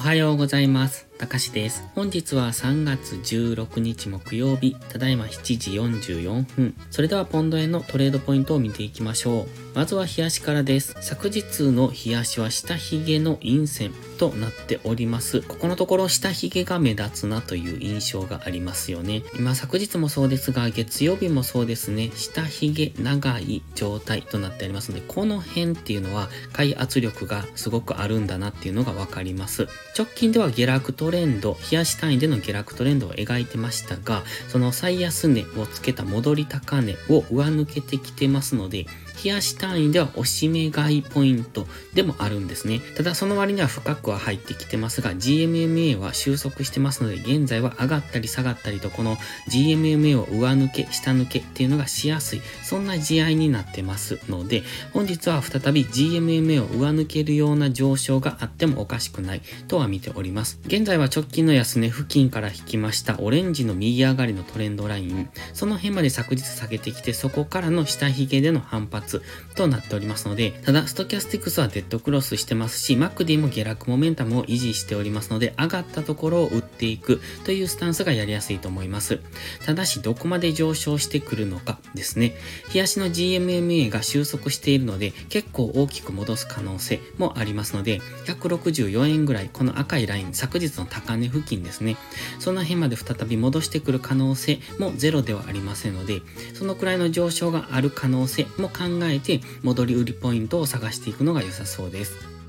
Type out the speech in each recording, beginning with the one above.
おはようございます。たかしです。本日は3月16日木曜日、ただいま7時44分。それではポンド円のトレードポイントを見ていきましょう。まずは冷やしからです。昨日の冷やしは下髭の陰線となっております。ここのところ下髭が目立つなという印象がありますよね。今昨日もそうですが、月曜日もそうですね、下髭長い状態となっておりますので、この辺っていうのは買い圧力がすごくあるんだなっていうのがわかります。直近では下落トレンド、冷やし単位での下落トレンドを描いてましたが、その最安値をつけた戻り高値を上抜けてきてますので、冷やし単位では押し目買いポイントでもあるんですね。ただその割には深くは入ってきてますが、GMMA は収束してますので、現在は上がったり下がったりと、この GMMA を上抜け、下抜けっていうのがしやすい、そんな試合になってますので、本日は再び GMMA を上抜けるような上昇があってもおかしくないとは見ております。現在は直近の安値付近から引きましたオレンジの右上がりのトレンドライン、その辺まで昨日下げてきて、そこからの下髭での反発、となっておりますので、ただ、ストキャスティクスはデッドクロスしてますし、マックディも下落モメンタムを維持しておりますので、上がったところを売っていくというスタンスがやりやすいと思います。ただし、どこまで上昇してくるのかですね。冷やしの GMMA が収束しているので、結構大きく戻す可能性もありますので、164円ぐらい、この赤いライン、昨日の高値付近ですね。その辺まで再び戻してくる可能性もゼロではありませんので、そのくらいの上昇がある可能性も考えて戻り売りポイントを探していくのが良さそうです。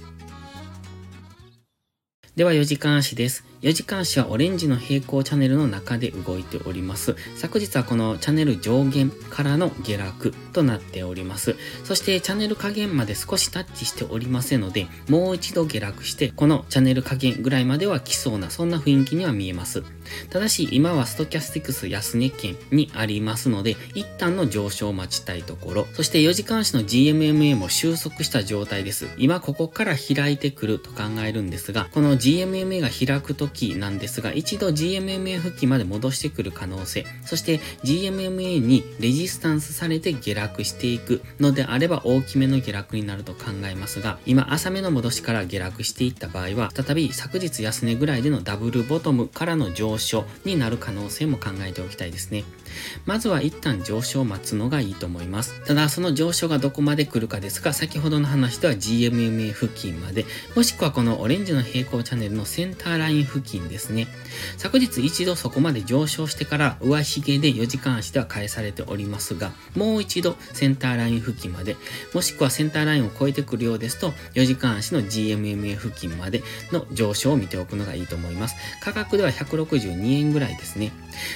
では4時間足です。4時間足はオレンジの平行チャンネルの中で動いております。昨日はこのチャンネル上限からの下落となっております。そしてチャンネル下限まで少しタッチしておりませんので、もう一度下落して、このチャンネル下限ぐらいまでは来そうな、そんな雰囲気には見えます。ただし、今はストキャスティクス安値圏にありますので、一旦の上昇を待ちたいところ、そして4時間足の GMMA も収束した状態です。今ここから開いてくると考えるんですが、この GMMA が開くときなんですが、一度 GMMA 付近まで戻してくる可能性、そして GMMA にレジスタンスされて下落していくのであれば大きめの下落になると考えますが、今浅めの戻しから下落していった場合は、再び昨日安値ぐらいでのダブルボトムからの上昇になる可能性も考えておきたいですね。まずは一旦上昇を待つのがいいと思います。ただ、その上昇がどこまで来るかですが、先ほどの話では GMMA 付近まで、もしくはこのオレンジの平行チャンネルのセンターライン付近ですね。昨日一度そこまで上昇してから上髭で4時間足では返されておりますが、もう一度センターライン付近まで、もしくはセンターラインを超えてくるようですと、4時間足の GMMA 付近までの上昇を見ておくのがいいと思います。価格では162円ぐらいですね。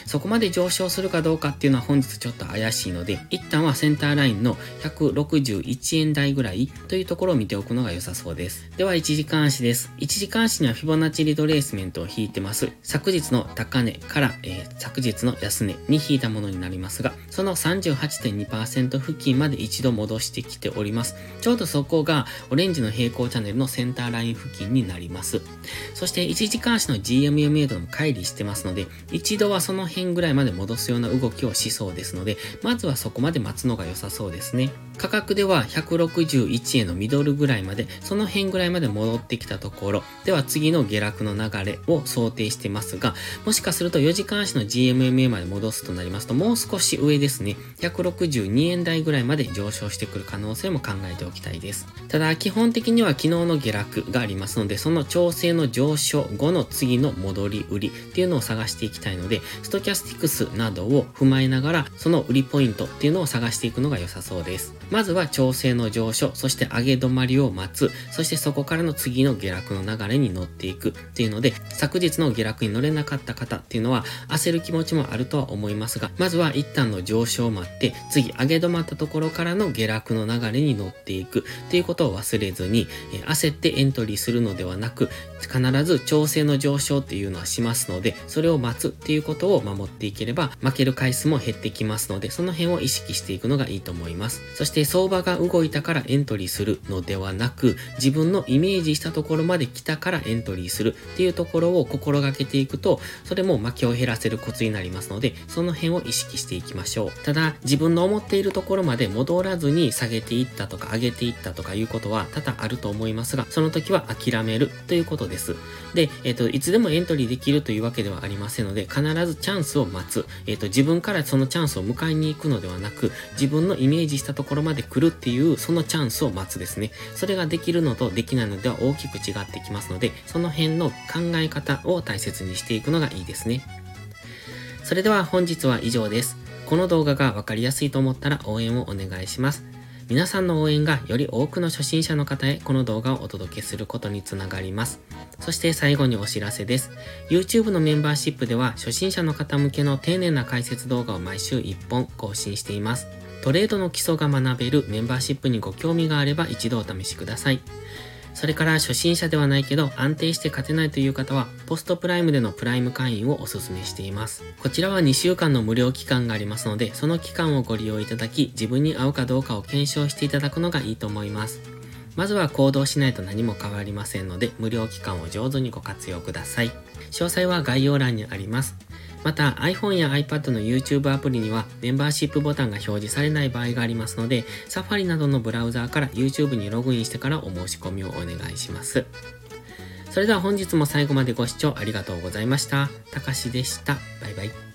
そこまで上昇するかどうかっていうのは本日ちょっと怪しいので、一旦はセンターラインの161円台ぐらいというところを見ておくのが良さそうです。では1時間足です。1時間足にはフィボナッチリトレースメントを引いてます。昨日の高値から、えー、昨日の安値に引いたものになりますが、その38.2%付近まで一度戻してきております。ちょうどそこがオレンジの平行チャンネルのセンターライン付近になります。そして1時間足の GMMA とも乖離してますので、一度はその辺ぐらいまで戻すような動きをしそうですので、まずはそこまで待つのが良さそうですね。価格では161円のミドルぐらいまで、その辺ぐらいまで戻ってきたところ、では次の下落の流れを想定してますが、もしかすると4時間足の GMMA まで戻すとなりますと、もう少し上ですね、162円台ぐらいまで上昇してくる可能性も考えておきたいです。ただ、基本的には昨日の下落がありますので、その調整の上昇後の次の戻り売りっていうのを探していきたいので、ストキャスティクスなどを踏まえながら、その売りポイントっていうのを探していくのが良さそうです。まずは調整の上昇、そして上げ止まりを待つ、そしてそこからの次の下落の流れに乗っていくっていうので、昨日の下落に乗れなかった方っていうのは焦る気持ちもあるとは思いますが、まずは一旦の上昇を待って、次上げ止まったところからの下落の流れに乗っていくっていうことを忘れずに、え焦ってエントリーするのではなく、必ず調整の上昇っていうのはしますので、それを待つっていうことを守っていければ、負ける回数も減ってきますので、その辺を意識していくのがいいと思います。そしてして相場が動いたからエントリーするのではなく、自分のイメージしたところまで来たからエントリーするっていうところを心がけていくと、それも負けを減らせるコツになりますので、その辺を意識していきましょう。ただ、自分の思っているところまで戻らずに下げていったとか上げていったとかいうことは多々あると思いますが、その時は諦めるということです。で、えっ、と、いつでもエントリーできるというわけではありませんので、必ずチャンスを待つ。えっ、と、自分からそのチャンスを迎えに行くのではなく、自分のイメージしたところまで来るっていう、そのチャンスを待つですね。それができるのとできないのでは大きく違ってきますので、その辺の考え方を大切にしていくのがいいですね。それでは本日は以上です。この動画がわかりやすいと思ったら応援をお願いします。皆さんの応援がより多くの初心者の方へこの動画をお届けすることにつながります。そして最後にお知らせです。YouTube のメンバーシップでは初心者の方向けの丁寧な解説動画を毎週1本更新しています。トレードの基礎が学べるメンバーシップにご興味があれば一度お試しください。それから初心者ではないけど安定して勝てないという方はポストプライムでのプライム会員をお勧めしています。こちらは2週間の無料期間がありますのでその期間をご利用いただき自分に合うかどうかを検証していただくのがいいと思います。まずは行動しないと何も変わりませんので無料期間を上手にご活用ください。詳細は概要欄にあります。また iPhone や iPad の YouTube アプリにはメンバーシップボタンが表示されない場合がありますので、Safari などのブラウザーから YouTube にログインしてからお申し込みをお願いします。それでは本日も最後までご視聴ありがとうございました。たかしでした。バイバイ。